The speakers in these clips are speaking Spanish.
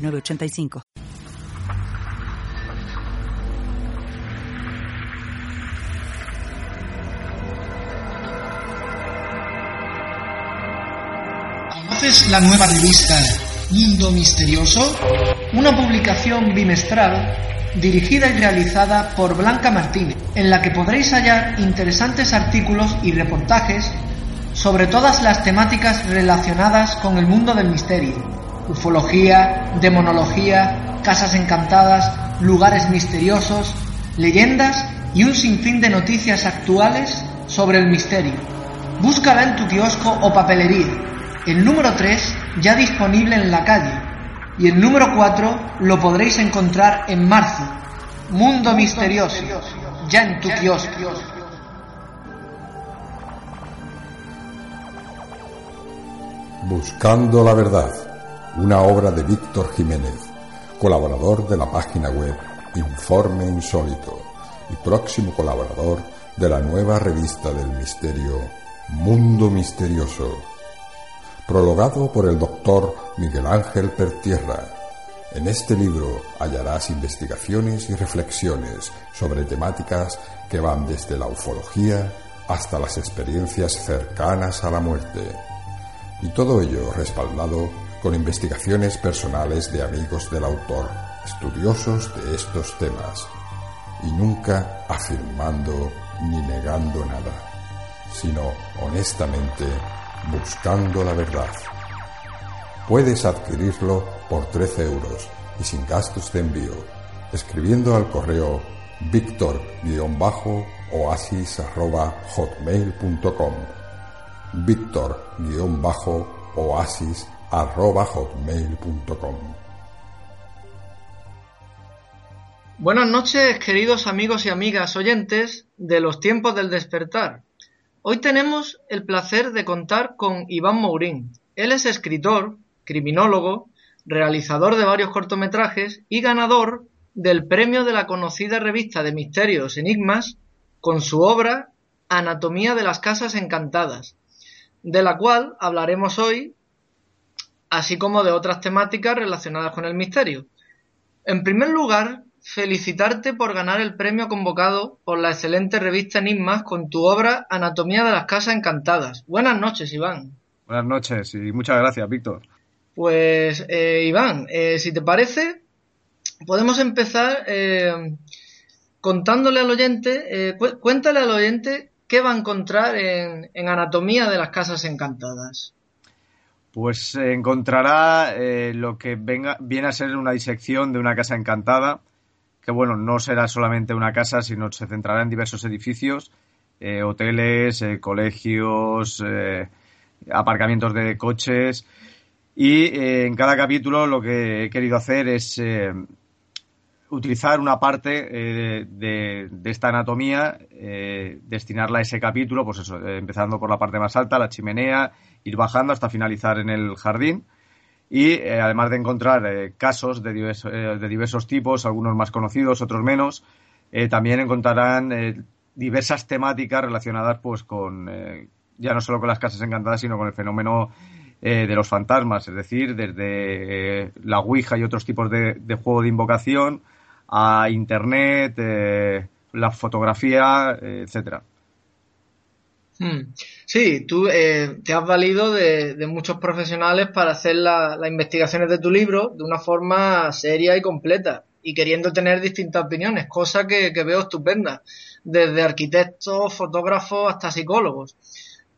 985. ¿Conoces la nueva revista Mundo Misterioso? Una publicación bimestral dirigida y realizada por Blanca Martínez, en la que podréis hallar interesantes artículos y reportajes sobre todas las temáticas relacionadas con el mundo del misterio ufología, demonología, casas encantadas, lugares misteriosos, leyendas y un sinfín de noticias actuales sobre el misterio. Búscala en tu kiosco o papelería. El número 3 ya disponible en la calle y el número 4 lo podréis encontrar en marzo. Mundo misterioso, ya en tu kiosco. Buscando la verdad una obra de Víctor Jiménez, colaborador de la página web Informe Insólito y próximo colaborador de la nueva revista del misterio Mundo Misterioso, prologado por el doctor Miguel Ángel Pertierra. En este libro hallarás investigaciones y reflexiones sobre temáticas que van desde la ufología hasta las experiencias cercanas a la muerte. Y todo ello respaldado con investigaciones personales de amigos del autor, estudiosos de estos temas, y nunca afirmando ni negando nada, sino honestamente buscando la verdad. Puedes adquirirlo por 13 euros y sin gastos de envío, escribiendo al correo victor-oasis.hotmail.com victor-oasis arroba hotmail.com. Buenas noches, queridos amigos y amigas oyentes de los tiempos del despertar. Hoy tenemos el placer de contar con Iván Mourín. Él es escritor, criminólogo, realizador de varios cortometrajes y ganador del premio de la conocida revista de misterios Enigmas con su obra Anatomía de las Casas Encantadas, de la cual hablaremos hoy así como de otras temáticas relacionadas con el misterio. En primer lugar, felicitarte por ganar el premio convocado por la excelente revista Enigmas con tu obra Anatomía de las Casas Encantadas. Buenas noches, Iván. Buenas noches y muchas gracias, Víctor. Pues, eh, Iván, eh, si te parece, podemos empezar eh, contándole al oyente, cuéntale al oyente qué va a encontrar en Anatomía de las Casas Encantadas. Pues encontrará eh, lo que venga, viene a ser una disección de una casa encantada, que bueno, no será solamente una casa, sino se centrará en diversos edificios, eh, hoteles, eh, colegios, aparcamientos de coches. Y en cada capítulo lo que he querido hacer es utilizar una parte de, de, esta anatomía, destinarla a ese capítulo, pues eso, empezando por la parte más alta, la chimenea, ir bajando hasta finalizar en el jardín. Y eh, además de encontrar eh, casos de, eh, de, diversos tipos, algunos más conocidos, otros menos, también encontrarán diversas temáticas relacionadas pues con ya no solo con las casas encantadas, sino con el fenómeno de los fantasmas, es decir, desde la Ouija y otros tipos de juego de invocación a Internet, la fotografía, etcétera. Hmm. Sí, tú eh, te has valido de, muchos profesionales para hacer las investigaciones de tu libro de una forma seria y completa y queriendo tener distintas opiniones, cosa que, que veo estupenda, desde arquitectos, fotógrafos hasta psicólogos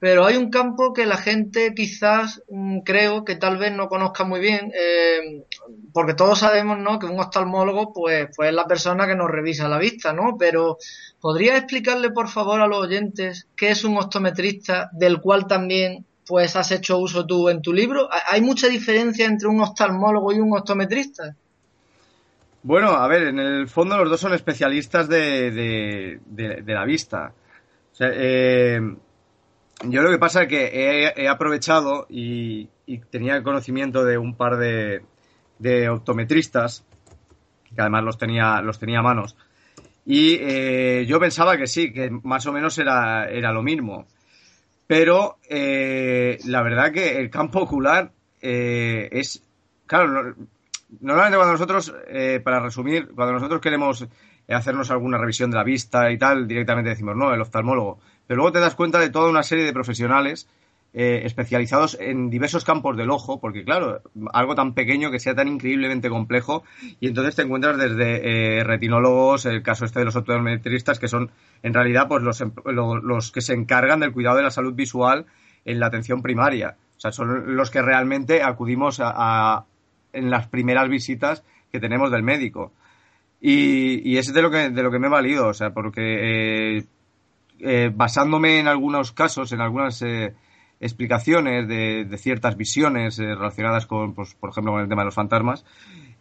pero hay un campo que la gente quizás mm, creo que tal vez no conozca muy bien, eh, porque todos sabemos ¿no? que un oftalmólogo pues, pues es la persona que nos revisa la vista, ¿no? Pero ¿podría explicarle por favor a los oyentes qué es un optometrista, del cual también pues has hecho uso tú en tu libro. ¿Hay mucha diferencia entre un oftalmólogo y un optometrista? Bueno, a ver, en el fondo los dos son especialistas de, la vista. Eh, yo lo que pasa es que he, aprovechado y, tenía el conocimiento de un par de, optometristas, que además los tenía, los tenía a manos, y eh, yo pensaba que sí, que más o menos era, era lo mismo. Pero eh, la verdad que el campo ocular eh, es. Claro, normalmente cuando nosotros, para resumir, cuando nosotros queremos hacernos alguna revisión de la vista y tal, directamente decimos, no, el oftalmólogo. Pero luego te das cuenta de toda una serie de profesionales eh, especializados en diversos campos del ojo, porque claro, algo tan pequeño que sea tan increíblemente complejo, y entonces te encuentras desde eh, retinólogos, el caso este de los optometristas, que son en realidad pues los, em, los que se encargan del cuidado de la salud visual en la atención primaria. O sea, son los que realmente acudimos a, en las primeras visitas que tenemos del médico. Y, y es de lo que, de lo que me he valido, o sea, porque eh, basándome en algunos casos, en algunas explicaciones de, ciertas visiones eh, relacionadas con, pues, por ejemplo, con el tema de los fantasmas,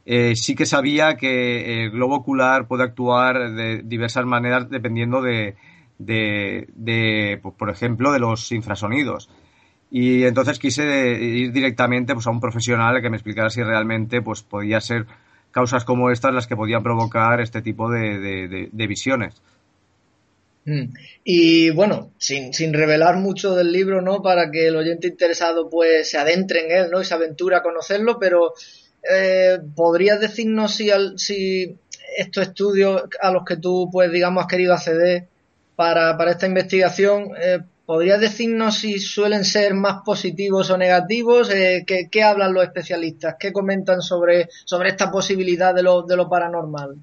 eh, sí que sabía que el globo ocular puede actuar de diversas maneras dependiendo de, de, pues, por ejemplo, de los infrasonidos. Y entonces quise ir directamente pues, a un profesional que me explicara si realmente pues, podía ser causas como estas las que podían provocar este tipo de, visiones. Mm. Y bueno, sin, sin, revelar mucho del libro, ¿no? Para que el oyente interesado pues se adentre en él, ¿no? Y se aventura a conocerlo, pero eh, ¿podrías decirnos si, si estos estudios a los que tú pues digamos has querido acceder para, para esta investigación, eh, ¿podrías decirnos si suelen ser más positivos o negativos? Eh, ¿qué, ¿qué, hablan los especialistas? ¿Qué comentan sobre, sobre esta posibilidad de lo, de lo paranormal?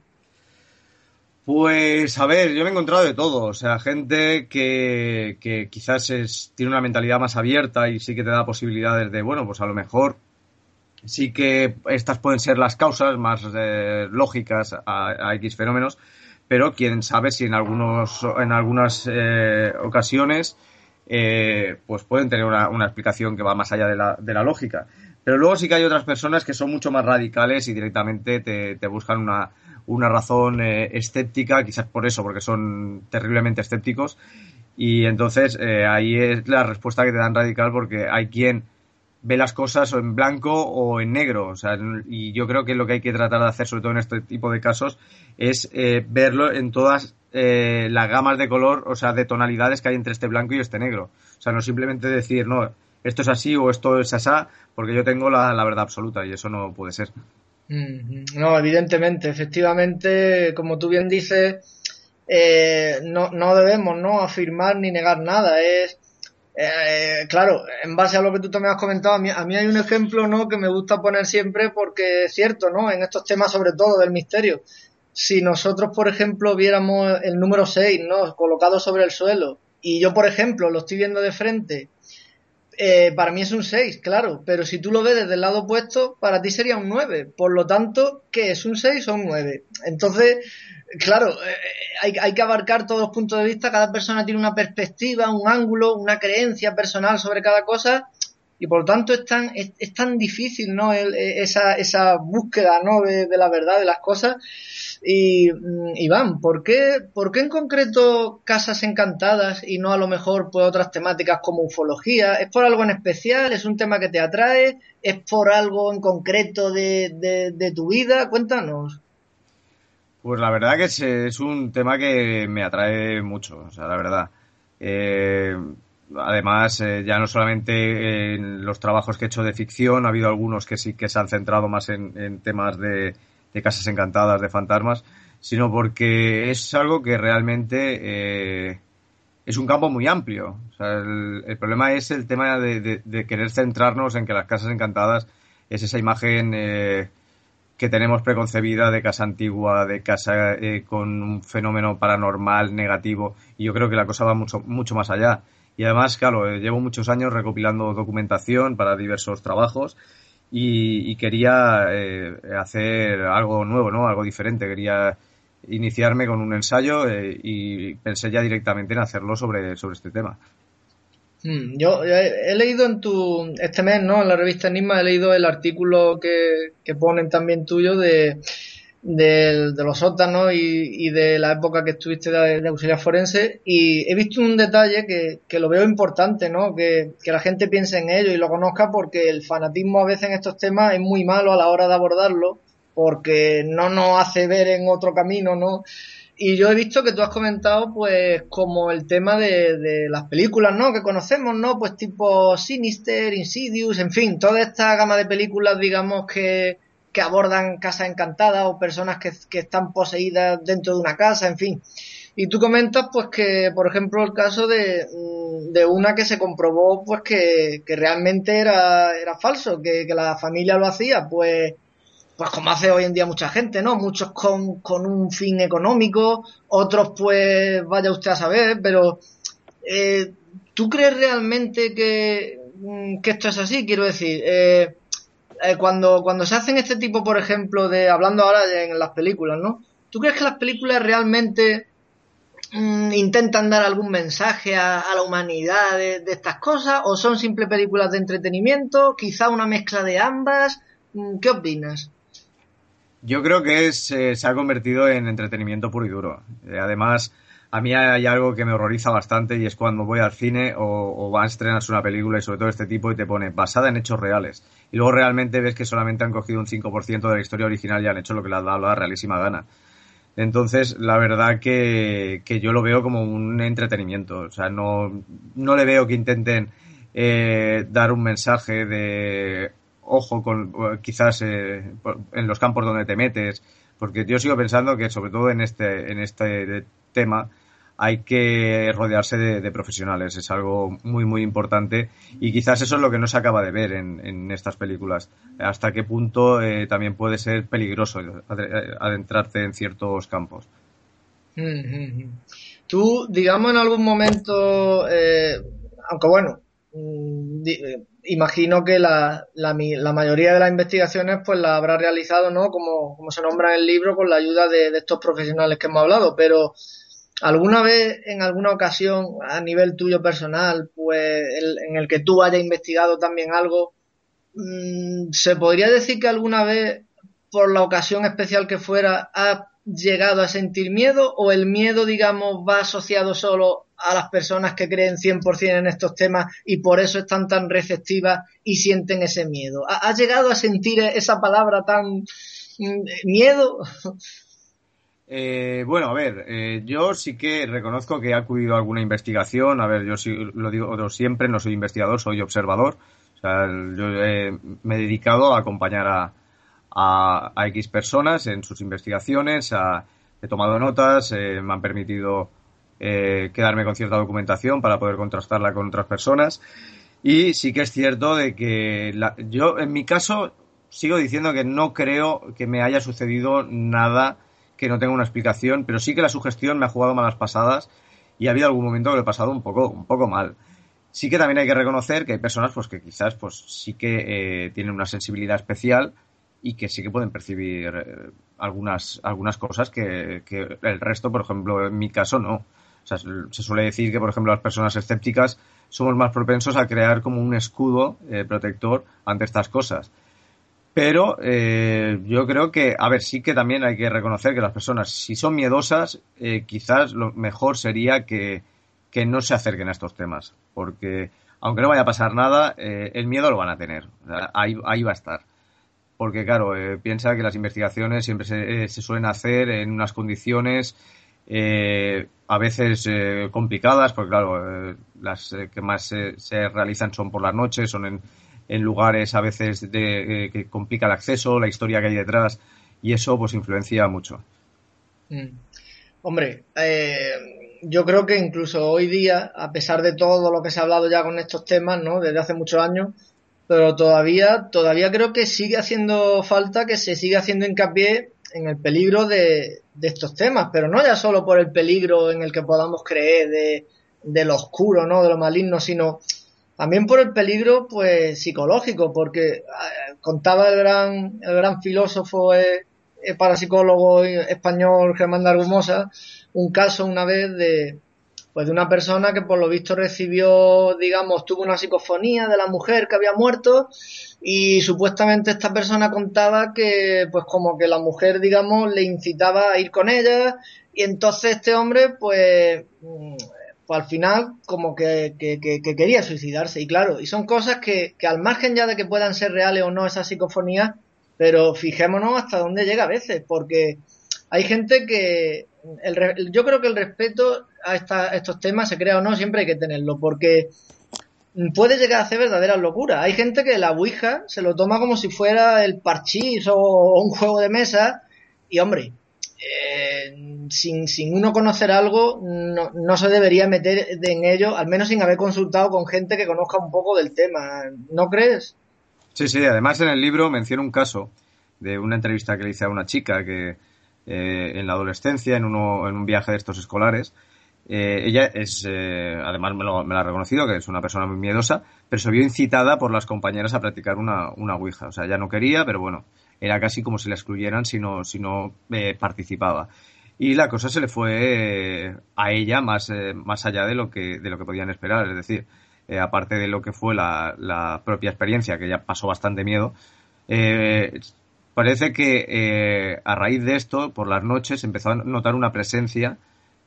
Pues a ver, yo me he encontrado de todo, o sea, gente que, quizás es, tiene una mentalidad más abierta y sí que te da posibilidades de, bueno, pues a lo mejor sí que estas pueden ser las causas más eh, lógicas a, X fenómenos, pero quién sabe si en algunos en algunas eh, ocasiones eh, pues pueden tener una, explicación que va más allá de la, de la lógica. Pero luego sí que hay otras personas que son mucho más radicales y directamente te buscan una, una razón eh, escéptica, quizás por eso, porque son terriblemente escépticos. Y entonces eh, ahí es la respuesta que te dan radical porque hay quien ve las cosas en blanco o en negro. O sea, y yo creo que lo que hay que tratar de hacer, sobre todo en este tipo de casos, es eh, verlo en todas las gamas de color, o sea, de tonalidades que hay entre este blanco y este negro. O sea, no simplemente decir, no, esto es así o esto es asá, porque yo tengo la verdad absoluta y eso no puede ser. No, evidentemente, efectivamente, como tú bien dices, eh, no, no debemos no afirmar ni negar nada. Es eh, claro, en base a lo que tú también has comentado, a mí, a hay un ejemplo ¿no? que me gusta poner siempre porque es cierto, ¿no? En estos temas, sobre todo del misterio. Si nosotros, por ejemplo, viéramos el número 6, ¿no? Colocado sobre el suelo, y yo, por ejemplo, lo estoy viendo de frente eh, para mí es un 6, claro, pero si tú lo ves desde el lado opuesto, para ti sería un 9. Por lo tanto, ¿qué es un 6 o un 9? Entonces, claro, eh, hay, hay, que abarcar todos los puntos de vista, cada persona tiene una perspectiva, un ángulo, una creencia personal sobre cada cosa, y por lo tanto es tan, es, tan difícil, ¿no? esa, esa búsqueda, ¿no? De la verdad de las cosas y mm, Iván, ¿por qué, ¿por qué en concreto Casas Encantadas y no a lo mejor pues otras temáticas como ufología? ¿Es por algo en especial? ¿Es un tema que te atrae? ¿Es por algo en concreto de, de, tu vida? Cuéntanos. Pues la verdad que es, un tema que me atrae mucho, o sea, la verdad. Eh, además, eh, ya no solamente en los trabajos que he hecho de ficción, ha habido algunos que sí que se han centrado más en temas de, de casas encantadas, de fantasmas, sino porque es algo que realmente eh, es un campo muy amplio. el, problema es el tema de, querer centrarnos en que las casas encantadas es esa imagen eh, que tenemos preconcebida de casa antigua, de casa eh, con un fenómeno paranormal negativo, y yo creo que la cosa va mucho, mucho más allá. Y además, claro, llevo muchos años recopilando documentación para diversos trabajos y, quería eh, hacer algo nuevo, ¿no? Algo diferente. Quería iniciarme con un ensayo eh, y pensé ya directamente en hacerlo sobre, sobre este tema. Mm, yo he, leído en tu, este mes, ¿no? En la revista Enigma he leído el artículo que, que ponen también tuyo de, de, los sótanos y, y, de la época que estuviste de, auxiliar forense y he visto un detalle que, que lo veo importante, ¿no? Que, que, la gente piense en ello y lo conozca porque el fanatismo a veces en estos temas es muy malo a la hora de abordarlo porque no nos hace ver en otro camino, ¿no? Y yo he visto que tú has comentado, pues, como el tema de, de, las películas, ¿no? Que conocemos, ¿no? Pues tipo Sinister, Insidious, en fin, toda esta gama de películas, digamos, que, que abordan casas encantadas o personas que, están poseídas dentro de una casa, en fin. Y tú comentas, pues, que, por ejemplo, el caso de, mm, de una que se comprobó, pues, que, realmente era, era falso, que, que la familia lo hacía, pues, pues como hace hoy en día mucha gente, ¿no? Muchos con, con un fin económico, otros pues vaya usted a saber, pero eh, ¿tú crees realmente que, mm, que, esto es así? Quiero decir, eh, eh, cuando, cuando se hacen este tipo, por ejemplo, de, hablando ahora en las películas, ¿no? ¿Tú crees que las películas realmente mm, intentan dar algún mensaje a, la humanidad de, de, estas cosas o son simples películas de entretenimiento, quizá una mezcla de ambas? Mm, ¿Qué opinas? Yo creo que se ha convertido en entretenimiento puro y duro. Eh, además, a mí hay algo que me horroriza bastante y es cuando voy al cine o, va a estrenarse una película y sobre todo este tipo y te pone basada en hechos reales. Y luego realmente ves que solamente han cogido un 5% de la historia original y han hecho lo que les ha dado la realísima gana. Entonces, la verdad que, que, yo lo veo como un entretenimiento. O sea, no, no le veo que intenten eh, dar un mensaje de ojo con quizás eh, en los campos donde te metes, porque yo sigo pensando que sobre todo en este, en este tema hay que rodearse de, profesionales, es algo muy muy importante y quizás eso es lo que no se acaba de ver en, estas películas, hasta qué punto eh, también puede ser peligroso adentrarte en ciertos campos. Tú, digamos, en algún momento, eh, aunque bueno, mm, imagino que la, la, la, mayoría de las investigaciones pues la habrá realizado, ¿no? Como, como se nombra en el libro, con la ayuda de, estos profesionales que hemos hablado, pero ¿alguna vez, en alguna ocasión, a nivel tuyo personal, pues en el que tú hayas investigado también algo, mm, ¿se podría decir que alguna vez, por la ocasión especial que fuera, has llegado a sentir miedo o el miedo, digamos, va asociado solo a las personas que creen 100% en estos temas y por eso están tan receptivas y sienten ese miedo. ¿Ha, llegado a sentir esa palabra tan mm, miedo? Eh, bueno, a ver, eh, yo sí que reconozco que he acudido a alguna investigación. A ver, yo sí, lo digo siempre, no soy investigador, soy observador. O sea, yo me he dedicado a acompañar a, a, X personas en sus investigaciones, he tomado notas, eh, me han permitido eh, quedarme con cierta documentación para poder contrastarla con otras personas. Y sí que es cierto de que yo, en mi caso, sigo diciendo que no creo que me haya sucedido nada que no tenga una explicación, pero sí que la sugestión me ha jugado malas pasadas y ha habido algún momento que lo he pasado un poco, un poco mal. Sí que también hay que reconocer que hay personas pues que quizás pues sí que eh, tienen una sensibilidad especial y que sí que pueden percibir eh, algunas, algunas cosas que, que, el resto, por ejemplo, en mi caso no. O sea, se suele decir que, por ejemplo, las personas escépticas somos más propensos a crear como un escudo eh, protector ante estas cosas. Pero eh, yo creo que, a ver, sí que también hay que reconocer que las personas, si son miedosas, quizás lo mejor sería que, que, no se acerquen a estos temas. Porque, aunque no vaya a pasar nada, el miedo lo van a tener. ahí, ahí va a estar porque claro, eh, piensa que las investigaciones siempre se, eh, suelen hacer en unas condiciones eh, a veces complicadas, porque claro, las que más se realizan son por las noches, son en, en lugares a veces de, que complica el acceso, la historia que hay detrás, y eso pues influencia mucho. Mm. Hombre, yo creo que incluso hoy día, a pesar de todo lo que se ha hablado ya con estos temas, ¿no? Desde hace muchos años, pero todavía, todavía creo que sigue haciendo falta que se siga haciendo hincapié en el peligro de, de estos temas, pero no ya solo por el peligro en el que podamos creer de, de lo oscuro, ¿no? De lo maligno, sino también por el peligro, pues, psicológico, porque eh, contaba el gran, el gran filósofo, eh, eh, parapsicólogo español Germán de Argumosa, un caso una vez de, pues de una persona que por lo visto recibió, digamos, tuvo una psicofonía de la mujer que había muerto y supuestamente esta persona contaba que pues como que la mujer, digamos, le incitaba a ir con ella y entonces este hombre pues, mm, pues al final como que, quería suicidarse y claro, y son cosas que, que al margen ya de que puedan ser reales o no esas psicofonías, pero fijémonos hasta dónde llega a veces, porque hay gente que el, yo creo que el respeto a, estos temas, se crea o no, siempre hay que tenerlo, porque puede llegar a hacer verdaderas locuras. Hay gente que la Ouija se lo toma como si fuera el parchís o, un juego de mesa, y hombre, eh, sin, sin, uno conocer algo, no, no, se debería meter en ello, al menos sin haber consultado con gente que conozca un poco del tema. ¿No crees? Sí, sí, además en el libro menciona un caso de una entrevista que le hice a una chica que eh, en la adolescencia, en, uno, en un viaje de estos escolares. Eh, ella es, eh, además me, lo, ha reconocido, que es una persona muy miedosa, pero se vio incitada por las compañeras a practicar una, una Ouija. O sea, ya no quería, pero bueno, era casi como si la excluyeran si no, si no participaba. Y la cosa se le fue a ella más, más allá de lo, que, de lo que podían esperar. Es decir, aparte de lo que fue la, propia experiencia, que ya pasó bastante miedo, eh, Parece que eh, a raíz de esto, por las noches, empezó a notar una presencia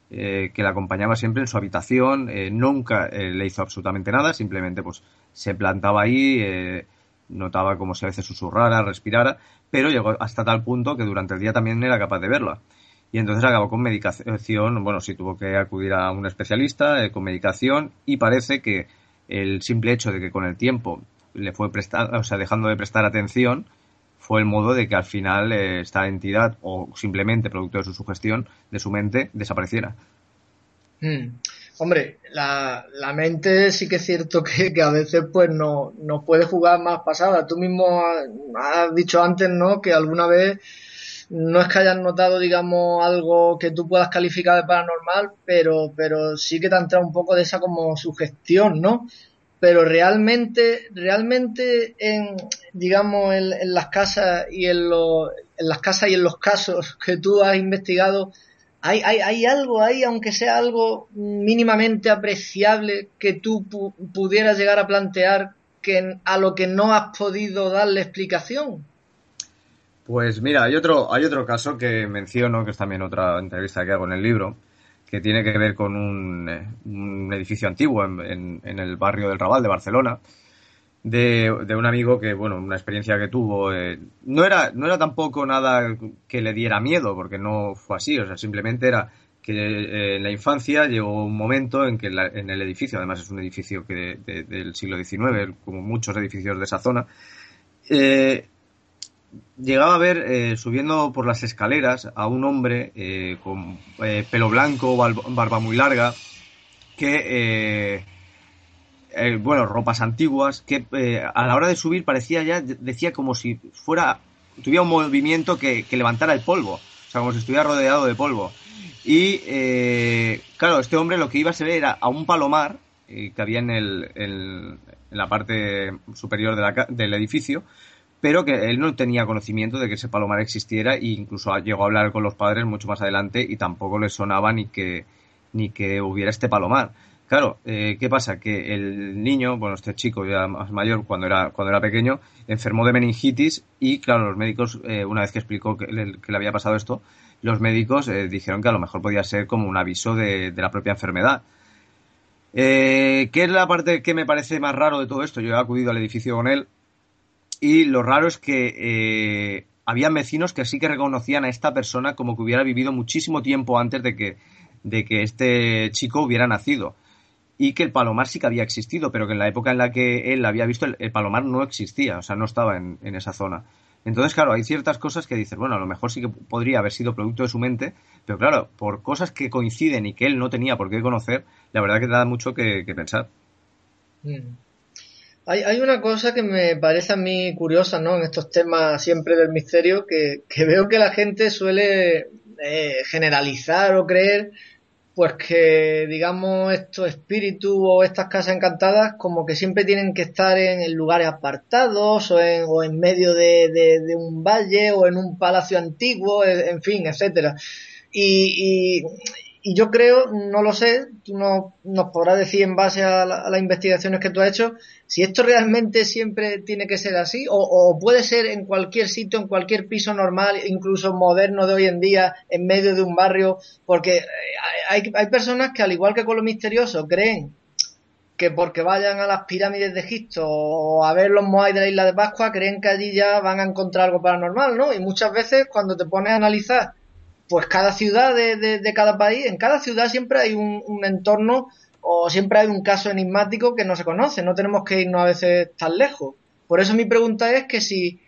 eh, que la acompañaba siempre en su habitación. Eh, nunca le hizo absolutamente nada, simplemente pues se plantaba ahí, notaba como si a veces susurrara, respirara, pero llegó hasta tal punto que durante el día también era capaz de verla. Y entonces acabó con medicación, bueno, sí tuvo que acudir a un especialista con medicación y parece que el simple hecho de que con el tiempo le fue prestar, o sea, dejando de prestar atención, fue el modo de que al final eh, esta entidad o simplemente producto de su sugestión de su mente desapareciera. Hmm. Hombre, la, mente sí que es cierto que, a veces pues no, nos puede jugar más pasada. Tú mismo has, dicho antes, ¿no? Que alguna vez no es que hayas notado, digamos, algo que tú puedas calificar de paranormal, pero, pero sí que te ha entrado un poco de esa como sugestión, ¿no? pero realmente, realmente en, digamos, en, las casas y en, en las casas y en los casos que tú has investigado, hay, hay, hay algo ahí, aunque sea algo mínimamente apreciable, que tú pudieras llegar a plantear que a lo que no has podido darle explicación. Pues mira, hay otro, hay otro caso que menciono, que es también otra entrevista que hago en el libro, que tiene que ver con un, eh, edificio antiguo en, el barrio del Raval de Barcelona, de, un amigo que, bueno, una experiencia que tuvo, eh, no, era, no era tampoco nada que le diera miedo, porque no fue así, o sea, simplemente era que eh, en la infancia llegó un momento en que en el edificio, además es un edificio que del siglo XIX, como muchos edificios de esa zona, llegaba a ver eh, subiendo por las escaleras a un hombre eh, con eh, pelo blanco, barba muy larga, que, bueno, ropas antiguas, que a la hora de subir parecía ya, decía como si fuera, tuviera un movimiento que, levantara el polvo, o sea, como si estuviera rodeado de polvo. Y, claro, este hombre lo que iba a ser era a un palomar que había en, el, en la parte superior del edificio, pero que él no tenía conocimiento de que ese palomar existiera e incluso llegó a hablar con los padres mucho más adelante y tampoco le sonaba ni que, ni que hubiera este palomar. Claro, eh, ¿qué pasa? Que el niño, bueno, este chico ya más mayor, cuando era, cuando era pequeño, enfermó de meningitis y, claro, los médicos, eh, una vez que explicó que le, había pasado esto, los médicos eh, dijeron que a lo mejor podía ser como un aviso de, de la propia enfermedad. ¿Qué es la parte que me parece más raro de todo esto? Yo he acudido al edificio con él y lo raro es que eh, había vecinos que sí que reconocían a esta persona como que hubiera vivido muchísimo tiempo antes de que, de que este chico hubiera nacido. Y que el palomar sí que había existido, pero que en la época en la que él había visto, el, palomar no existía, o sea, no estaba en, esa zona. Entonces, claro, hay ciertas cosas que dices, bueno, a lo mejor sí que podría haber sido producto de su mente, pero claro, por cosas que coinciden y que él no tenía por qué conocer, la verdad que te da mucho que, pensar. Mm. Hay, una cosa que me parece a mí curiosa, ¿no? En estos temas siempre del misterio, que, veo que la gente suele eh, generalizar o creer, pues que, digamos, estos espíritus o estas casas encantadas, como que siempre tienen que estar en, lugares apartados o en, o en medio de, un valle o en un palacio antiguo, en fin, etcétera. Y, y, y yo creo, no lo sé, tú no, nos podrás decir en base a, las investigaciones que tú has hecho, si esto realmente siempre tiene que ser así, o, puede ser en cualquier sitio, en cualquier piso normal, incluso moderno de hoy en día, en medio de un barrio, porque eh, hay, hay personas que al igual que con lo misterioso creen que porque vayan a las pirámides de Egipto o a ver los Moai de la isla de Pascua, creen que allí ya van a encontrar algo paranormal, ¿no? Y muchas veces cuando te pones a analizar pues cada ciudad de, cada país, en cada ciudad siempre hay un, entorno o siempre hay un caso enigmático que no se conoce, no tenemos que irnos a veces tan lejos. Por eso mi pregunta es que si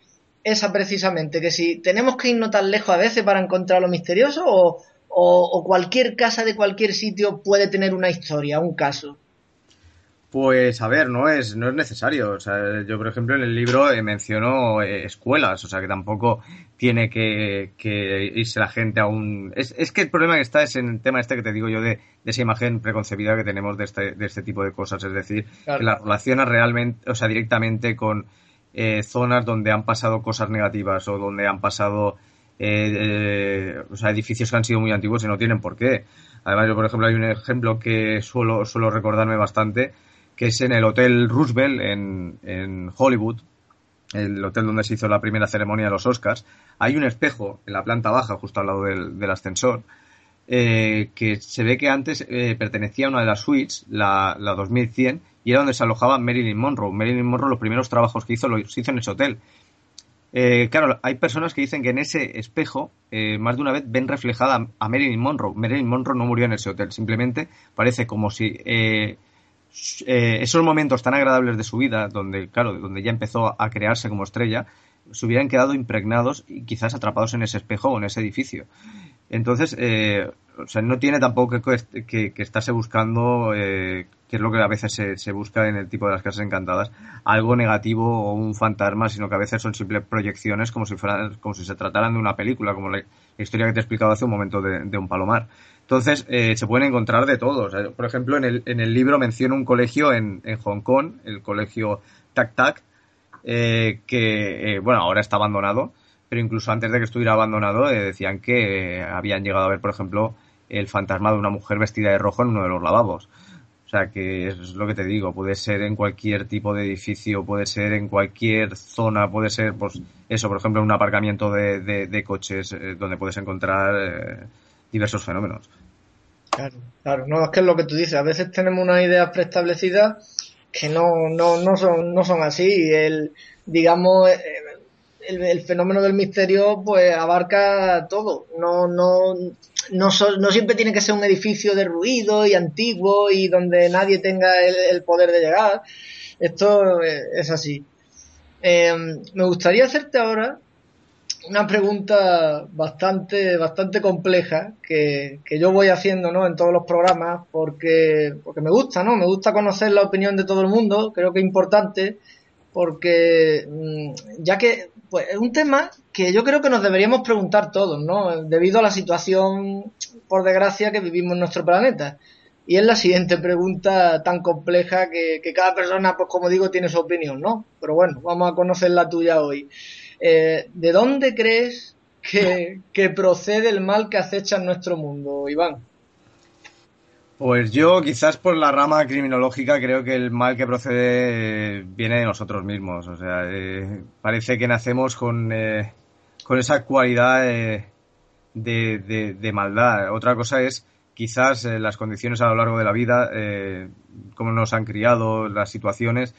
esa precisamente, que si tenemos que irnos tan lejos a veces para encontrar lo misterioso o, o cualquier casa de cualquier sitio puede tener una historia, un caso. Pues a ver, no es, no es necesario. O sea, yo, por ejemplo, en el libro eh, menciono eh, escuelas, o sea, que tampoco tiene que, irse la gente a un... Es, es, que el problema que está es en el tema este que te digo yo de, esa imagen preconcebida que tenemos de este, de este tipo de cosas. Es decir, que la relaciona realmente, o sea, directamente con eh, zonas donde han pasado cosas negativas o donde han pasado... o sea, edificios que han sido muy antiguos y no tienen por qué. Además, yo, por ejemplo, hay un ejemplo que suelo, suelo recordarme bastante, que es en el Hotel Roosevelt en, Hollywood, el hotel donde se hizo la primera ceremonia de los Oscars. Hay un espejo en la planta baja, justo al lado del, ascensor, eh, que se ve que antes eh, pertenecía a una de las suites, la, 2100, y era donde se alojaba Marilyn Monroe. Marilyn Monroe, los primeros trabajos que hizo, los hizo en ese hotel. Eh, claro, hay personas que dicen que en ese espejo, más de una vez, ven reflejada a Marilyn Monroe. Marilyn Monroe no murió en ese hotel, simplemente parece como si eh, esos momentos tan agradables de su vida, donde, claro, donde ya empezó a crearse como estrella, se hubieran quedado impregnados y quizás atrapados en ese espejo o en ese edificio. Entonces, eh, o sea, no tiene tampoco que, que, estarse buscando, eh, que es lo que a veces se, se, busca en el tipo de las casas encantadas, algo negativo o un fantasma, sino que a veces son simples proyecciones como si fueran, como si se trataran de una película, como la, historia que te he explicado hace un momento de un palomar. Entonces, eh, se pueden encontrar de todos. por ejemplo, en el, en el libro menciono un colegio en, en Hong Kong, el colegio Tac Tac, eh, que, eh, bueno, ahora está abandonado, pero incluso antes de que estuviera abandonado decían que habían llegado a ver, por ejemplo, el fantasma de una mujer vestida de rojo en uno de los lavabos. O sea, que es lo que te digo, puede ser en cualquier tipo de edificio, puede ser en cualquier zona, puede ser, pues, eso, por ejemplo, un aparcamiento de, de, coches donde puedes encontrar diversos fenómenos. Claro, claro, no es que es lo que tú dices, a veces tenemos unas ideas preestablecidas que no, no, no, son, no son así. El, digamos, eh, el, fenómeno del misterio pues abarca todo. No, no, no, no siempre tiene que ser un edificio derruido y antiguo y donde nadie tenga el, poder de llegar. Esto es así. Eh, me gustaría hacerte ahora una pregunta bastante, bastante compleja que, que, yo voy haciendo ¿no? en todos los programas porque, porque me gusta, ¿no? Me gusta conocer la opinión de todo el mundo, creo que es importante porque mm, ya que pues, es un tema que yo creo que nos deberíamos preguntar todos, ¿no? Debido a la situación, por desgracia, que vivimos en nuestro planeta. Y es la siguiente pregunta tan compleja que, que cada persona, pues como digo, tiene su opinión, ¿no? Pero bueno, vamos a conocer la tuya hoy. Eh, ¿De dónde crees que, procede el mal que acecha en nuestro mundo, Iván? Pues yo, quizás por la rama criminológica, creo que el mal que procede eh, viene de nosotros mismos. O sea, eh, parece que nacemos con, con esa cualidad de, de, maldad. Otra cosa es quizás las condiciones a lo largo de la vida, cómo nos han criado, las situaciones,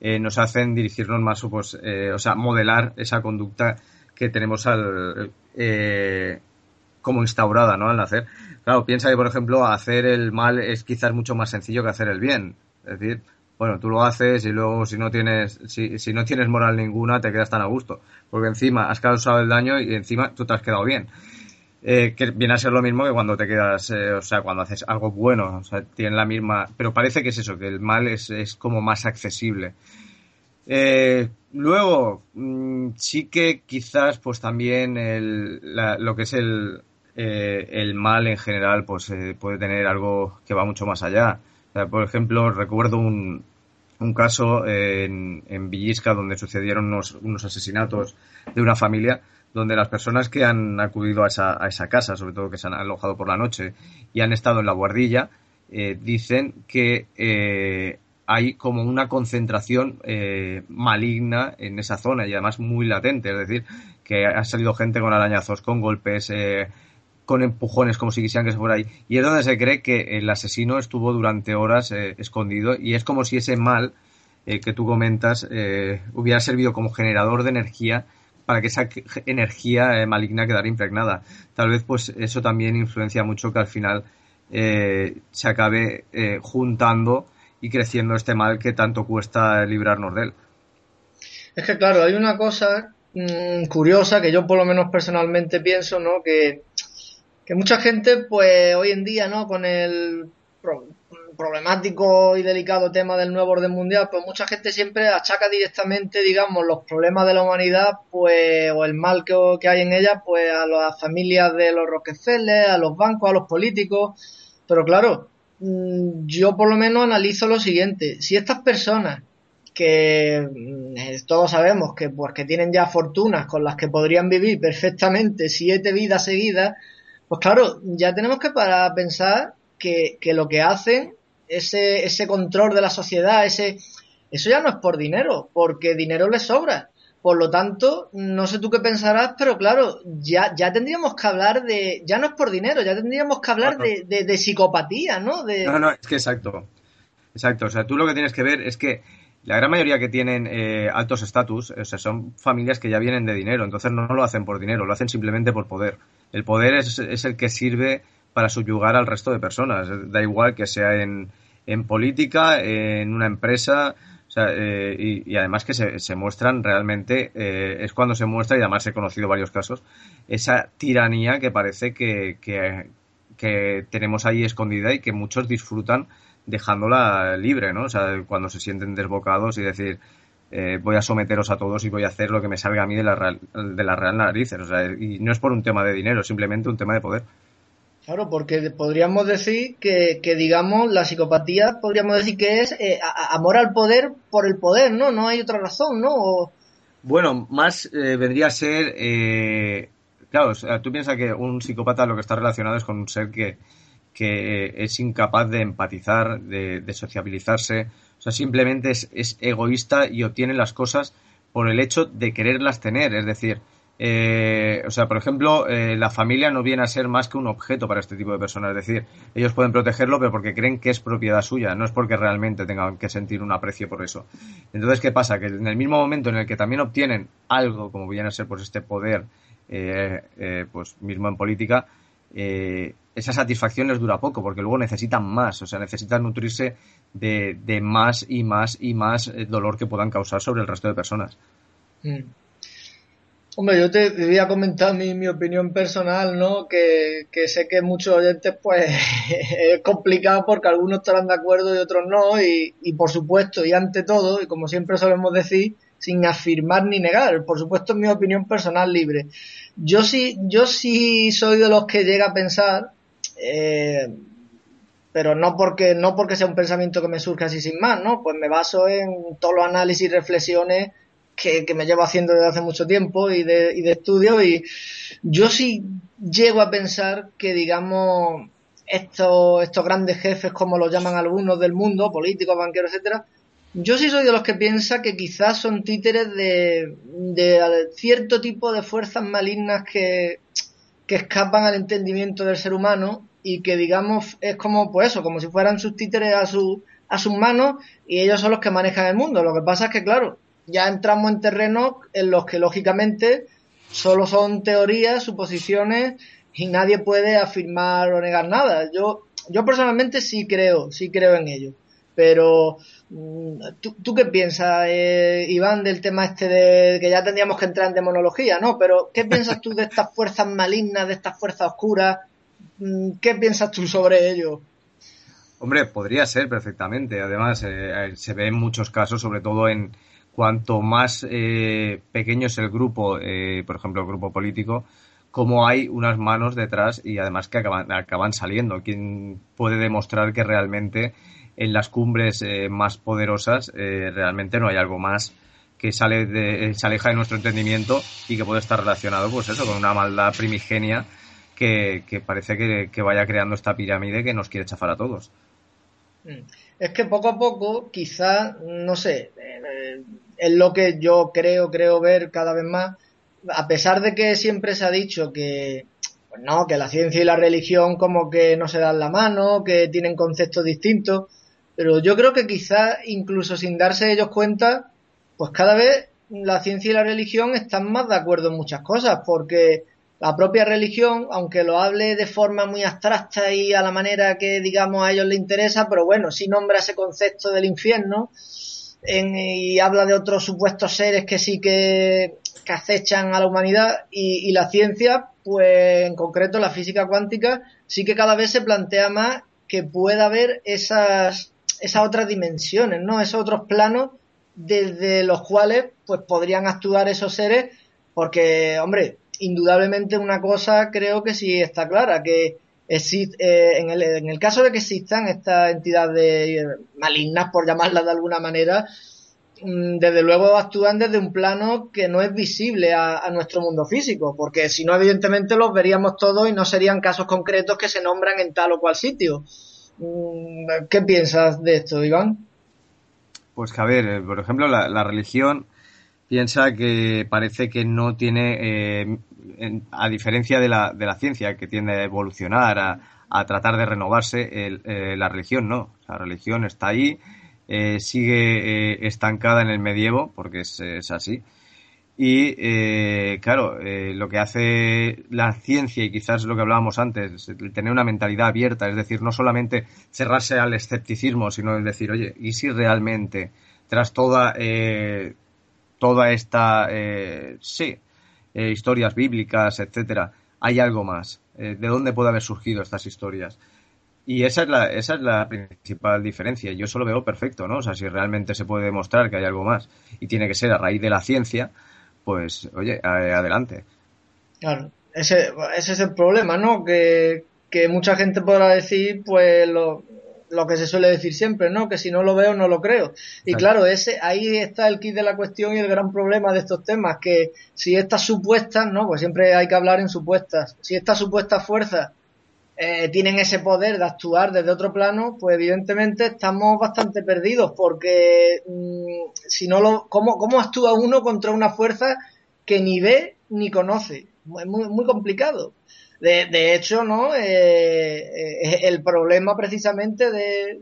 eh, nos hacen dirigirnos más, pues, eh, o sea, modelar esa conducta que tenemos al, eh, como instaurada, ¿no? Al nacer. Claro, piensa que, por ejemplo, hacer el mal es quizás mucho más sencillo que hacer el bien. Es decir, bueno, tú lo haces y luego si no tienes, si, si no tienes moral ninguna, te quedas tan a gusto. Porque encima has causado el daño y encima tú te has quedado bien. Eh, que viene a ser lo mismo que cuando te quedas, eh, o sea, cuando haces algo bueno, o sea, tiene la misma, pero parece que es eso, que el mal es, es como más accesible. Eh, luego, mm, sí que quizás, pues también el, lo que es el, el mal en general, pues puede tener algo que va mucho más allá. por ejemplo, recuerdo un, un caso en, en Villisca donde sucedieron unos, unos asesinatos de una familia donde las personas que han acudido a esa, a esa casa, sobre todo que se han alojado por la noche y han estado en la guardilla, eh, dicen que eh, hay como una concentración eh, maligna en esa zona y además muy latente, es decir, que ha salido gente con arañazos, con golpes, con empujones, como si quisieran que se fuera ahí. Y es donde se cree que el asesino estuvo durante horas escondido y es como si ese mal que tú comentas hubiera servido como generador de energía para que esa energía eh, maligna quedara impregnada. Tal vez pues eso también influencia mucho que al final eh, se acabe eh, juntando y creciendo este mal que tanto cuesta librarnos de él. Es que claro, hay una cosa mm, curiosa que yo por lo menos personalmente pienso, ¿no? Que, que mucha gente pues hoy en día, ¿no? Con el problemático y delicado tema del nuevo orden mundial, pues mucha gente siempre achaca directamente, digamos, los problemas de la humanidad, pues, o el mal que, que hay en ella, pues a las familias de los Rockefeller, a los bancos, a los políticos. Pero claro, mm, yo por lo menos analizo lo siguiente. Si estas personas que mm, todos sabemos que pues que tienen ya fortunas con las que podrían vivir perfectamente siete vidas seguidas, pues claro, ya tenemos que parar a pensar que, que lo que hacen ese, ese control de la sociedad, ese, eso ya no es por dinero, porque dinero les sobra. Por lo tanto, no sé tú qué pensarás, pero claro, ya, ya tendríamos que hablar de, ya no es por dinero, ya tendríamos que hablar de, de, psicopatía, ¿no? De... No, no, es que exacto. Exacto, o sea, tú lo que tienes que ver es que la gran mayoría que tienen eh, altos estatus, o sea, son familias que ya vienen de dinero, entonces no lo hacen por dinero, lo hacen simplemente por poder. El poder es, es el que sirve para subyugar al resto de personas. Da igual que sea en, en política, en una empresa, eh, y, además que se, se muestran realmente, eh, es cuando se muestra, y además he conocido varios casos, esa tiranía que parece que, que, tenemos ahí escondida y que muchos disfrutan dejándola libre, ¿no? O sea, cuando se sienten desbocados y decir, eh, voy a someteros a todos y voy a hacer lo que me salga a mí de la real, de la real narices. O sea, y no es por un tema de dinero, simplemente un tema de poder. Claro, porque podríamos decir que, que, digamos, la psicopatía podríamos decir que es eh, amor al poder por el poder, ¿no? No hay otra razón, ¿no? Bueno, más eh, vendría a ser, eh, claro, tú piensas que un psicópata lo que está relacionado es con un ser que, que es incapaz de empatizar, de, de sociabilizarse, o sea, simplemente es, es egoísta y obtiene las cosas por el hecho de quererlas tener, es decir, eh, o sea, por ejemplo, eh, la familia no viene a ser más que un objeto para este tipo de personas. Es decir, ellos pueden protegerlo, pero porque creen que es propiedad suya, no es porque realmente tengan que sentir un aprecio por eso. Entonces, ¿qué pasa? Que en el mismo momento en el que también obtienen algo, como viene a ser pues este poder, eh, pues mismo en política, esa satisfacción les dura poco, porque luego necesitan más, o sea, necesitan nutrirse de, de más y más y más dolor que puedan causar sobre el resto de personas. Mm. Hombre, yo te, voy a comentar mi, mi opinión personal, ¿no? Que, que, sé que muchos oyentes, pues, es complicado porque algunos estarán de acuerdo y otros no. Y, y por supuesto, y ante todo, y como siempre solemos decir, sin afirmar ni negar, por supuesto es mi opinión personal libre. Yo sí, yo sí soy de los que llega a pensar, eh, pero no porque, no porque sea un pensamiento que me surja así sin más, ¿no? Pues me baso en todos los análisis y reflexiones que, me llevo haciendo desde hace mucho tiempo y de, y de estudio y yo sí llego a pensar que digamos estos, estos grandes jefes como los llaman algunos del mundo, políticos, banqueros, etcétera, yo sí soy de los que piensa que quizás son títeres de, de cierto tipo de fuerzas malignas que, que escapan al entendimiento del ser humano y que digamos es como pues eso, como si fueran sus títeres a su, a sus manos y ellos son los que manejan el mundo. Lo que pasa es que claro, ya entramos en terrenos en los que lógicamente solo son teorías, suposiciones y nadie puede afirmar o negar nada. Yo, yo personalmente sí creo, sí creo en ello. Pero, mm, ¿tú, qué piensas, eh, Iván, del tema este de que ya tendríamos que entrar en demonología, ¿no? Pero, ¿qué piensas tú de estas fuerzas malignas, de estas fuerzas oscuras? Mm, ¿Qué piensas tú sobre ello? Hombre, podría ser perfectamente. Además, eh, se ve en muchos casos, sobre todo en, cuanto más eh, pequeño es el grupo, eh, por ejemplo, el grupo político, como hay unas manos detrás y además que acaban, acaban saliendo. ¿Quién puede demostrar que realmente en las cumbres eh, más poderosas realmente no hay algo más que sale de, se aleja de nuestro entendimiento y que puede estar relacionado, pues eso, con una maldad primigenia que, parece que, vaya creando esta pirámide que nos quiere chafar a todos. Mm. Es que poco a poco, quizás, no sé, eh, es lo que yo creo, creo ver cada vez más, a pesar de que siempre se ha dicho que, pues no, que la ciencia y la religión como que no se dan la mano, que tienen conceptos distintos, pero yo creo que quizás incluso sin darse ellos cuenta, pues cada vez la ciencia y la religión están más de acuerdo en muchas cosas, porque la propia religión, aunque lo hable de forma muy abstracta y a la manera que digamos a ellos les interesa, pero bueno, sí nombra ese concepto del infierno y habla de otros supuestos seres que sí que, acechan a la humanidad y, la ciencia, pues en concreto la física cuántica, sí que cada vez se plantea más que pueda haber esas, esas otras dimensiones, ¿no? Esos otros planos desde los cuales pues podrían actuar esos seres porque, hombre, indudablemente una cosa creo que sí está clara, que eh, en, el, en, el, caso de que existan estas entidades eh, malignas, por llamarlas de alguna manera, mm, desde luego actúan desde un plano que no es visible a, nuestro mundo físico, porque si no, evidentemente los veríamos todos y no serían casos concretos que se nombran en tal o cual sitio. Mm, ¿Qué piensas de esto, Iván? Pues que, a ver, eh, por ejemplo, la religión piensa que parece que no tiene, eh, a diferencia de la, de la ciencia que tiende a evolucionar, a, tratar de renovarse, eh, la religión no. La religión está ahí, eh, sigue estancada en el medievo, porque es, es así. Y claro, lo que hace la ciencia, y quizás lo que hablábamos antes, tener una mentalidad abierta, es decir, no solamente cerrarse al escepticismo, sino decir, oye, ¿y si realmente, tras toda toda esta, eh, sí, eh, historias bíblicas, etcétera, hay algo más. Eh, ¿De dónde puede haber surgido estas historias? Y esa es, la, esa es la principal diferencia. Yo solo veo perfecto, ¿no? O sea, si realmente se puede demostrar que hay algo más y tiene que ser a raíz de la ciencia, pues, oye, adelante. Claro, ese, ese es el problema, ¿no? Que, que mucha gente podrá decir, pues, lo, lo que se suele decir siempre, ¿no? Que si no lo veo, no lo creo. Y claro, ese, ahí está el kit de la cuestión y el gran problema de estos temas, que si estas supuestas, ¿no? Pues siempre hay que hablar en supuestas. Si estas supuestas fuerzas eh, tienen ese poder de actuar desde otro plano, pues evidentemente estamos bastante perdidos, porque mm, si no lo, ¿cómo, ¿cómo actúa uno contra una fuerza que ni ve ni conoce? Es muy, muy complicado. De, hecho, ¿no? Eh, eh, el problema precisamente de,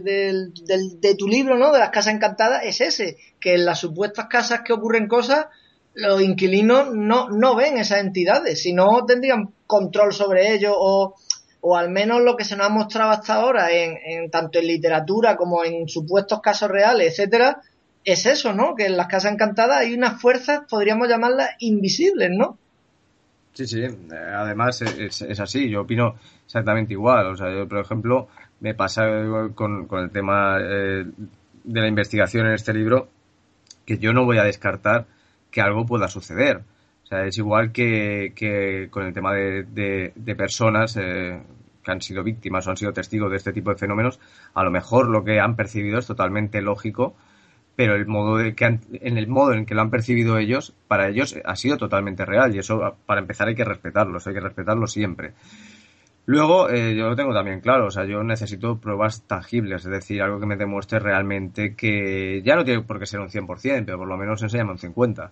de, tu libro, ¿no? De las casas encantadas es ese, que en las supuestas casas que ocurren cosas, los inquilinos no, no ven esas entidades, si no tendrían control sobre ello o, o al menos lo que se nos ha mostrado hasta ahora en, en tanto en literatura como en supuestos casos reales, etcétera, es eso, ¿no? Que en las casas encantadas hay unas fuerzas, podríamos llamarlas invisibles, ¿no? Sí, sí, además es, es, así, yo opino exactamente igual. O sea, yo, por ejemplo, me pasa con, con el tema eh, de la investigación en este libro que yo no voy a descartar que algo pueda suceder. O sea, es igual que, que con el tema de, de, personas eh, que han sido víctimas o han sido testigos de este tipo de fenómenos, a lo mejor lo que han percibido es totalmente lógico pero el modo de que en el modo en que lo han percibido ellos, para ellos ha sido totalmente real y eso para empezar hay que respetarlo, hay que respetarlo siempre. Luego, eh, yo lo tengo también claro, o sea, yo necesito pruebas tangibles, es decir, algo que me demuestre realmente que ya no tiene por qué ser un 100%, pero por lo menos enséñame un 50%,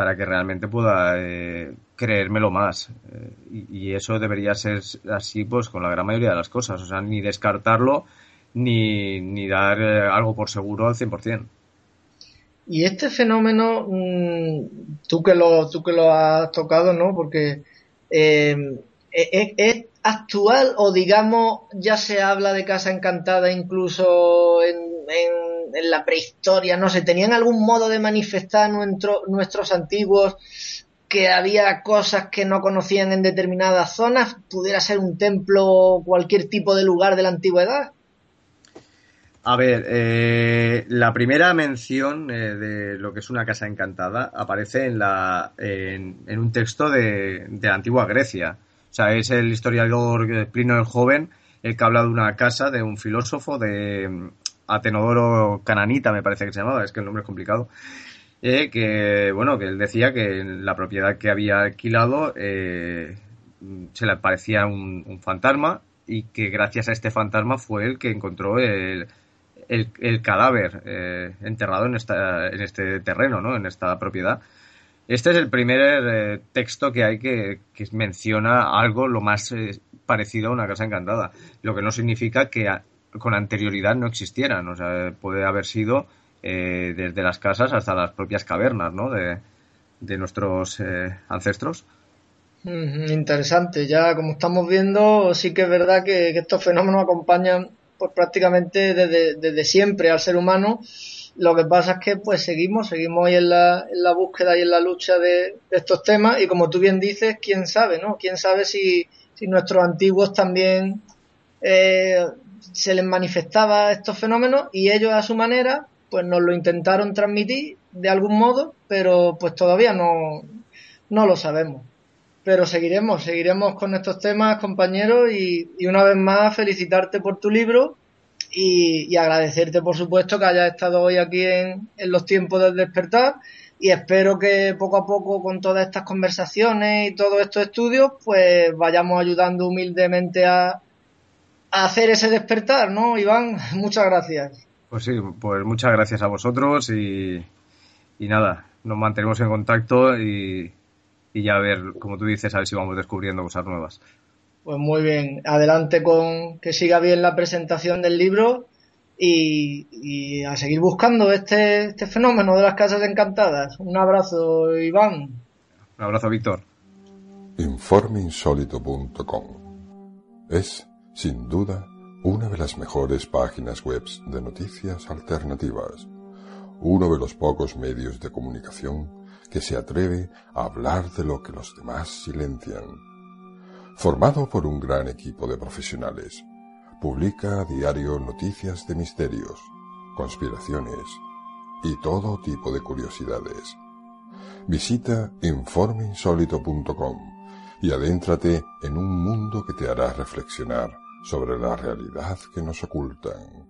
para que realmente pueda eh, creérmelo más. Eh, y, eso debería ser así, pues, con la gran mayoría de las cosas, o sea, ni descartarlo, ni, ni dar eh, algo por seguro al 100%. Y este fenómeno, mm, tú, que lo, tú que lo has tocado, ¿no? Porque eh, ¿es, ¿es, actual o digamos ya se habla de Casa Encantada incluso en, en la prehistoria? No sé, ¿tenían algún modo de manifestar nuestro, nuestros antiguos que había cosas que no conocían en determinadas zonas? ¿Pudiera ser un templo cualquier tipo de lugar de la antigüedad? A ver, eh, la primera mención eh, de lo que es una casa encantada aparece en, la, en, un texto de, de, la antigua Grecia. O sea, es el historiador Plinio el Joven el que habla de una casa de un filósofo de Atenodoro Cananita, me parece que se llamaba, es que el nombre es complicado. eh, que bueno que él decía que la propiedad que había alquilado eh, se le parecía un, fantasma y que gracias a este fantasma fue el que encontró el, el, cadáver eh, enterrado en, esta, en este terreno, ¿no? en esta propiedad. Este es el primer texto que hay que, que, menciona algo lo más parecido a una casa encantada, lo que no significa que con anterioridad no existieran, o sea, puede haber sido eh, desde las casas hasta las propias cavernas ¿no? de, nuestros eh, ancestros. Interesante, ya como estamos viendo, sí que es verdad que, estos fenómenos acompañan pues prácticamente desde, siempre al ser humano. Lo que pasa es que pues seguimos, seguimos ahí en la, en la búsqueda y en la lucha de, estos temas y como tú bien dices, quién sabe, ¿no? Quién sabe si, si nuestros antiguos también eh, se les manifestaba estos fenómenos y ellos a su manera pues nos lo intentaron transmitir de algún modo, pero pues todavía no, no lo sabemos. Pero seguiremos, seguiremos con estos temas, compañeros, y, una vez más felicitarte por tu libro y, agradecerte, por supuesto, que hayas estado hoy aquí en, en los tiempos del despertar y espero que poco a poco con todas estas conversaciones y todos estos estudios, pues vayamos ayudando humildemente a hacer ese despertar, ¿no, Iván? Muchas gracias. Pues sí, pues muchas gracias a vosotros y, nada, nos mantenemos en contacto y, ya a ver, como tú dices, a ver si vamos descubriendo cosas nuevas. Pues muy bien, adelante con que siga bien la presentación del libro y, a seguir buscando este, este fenómeno de las casas encantadas. Un abrazo, Iván. Un abrazo, Víctor. Informeinsólito.com es, sin duda, una de las mejores páginas web de noticias alternativas, uno de los pocos medios de comunicación que se atreve a hablar de lo que los demás silencian. Formado por un gran equipo de profesionales, publica a diario noticias de misterios, conspiraciones y todo tipo de curiosidades. Visita informeinsólito.com y adéntrate en un mundo que te hará reflexionar sobre la realidad que nos ocultan.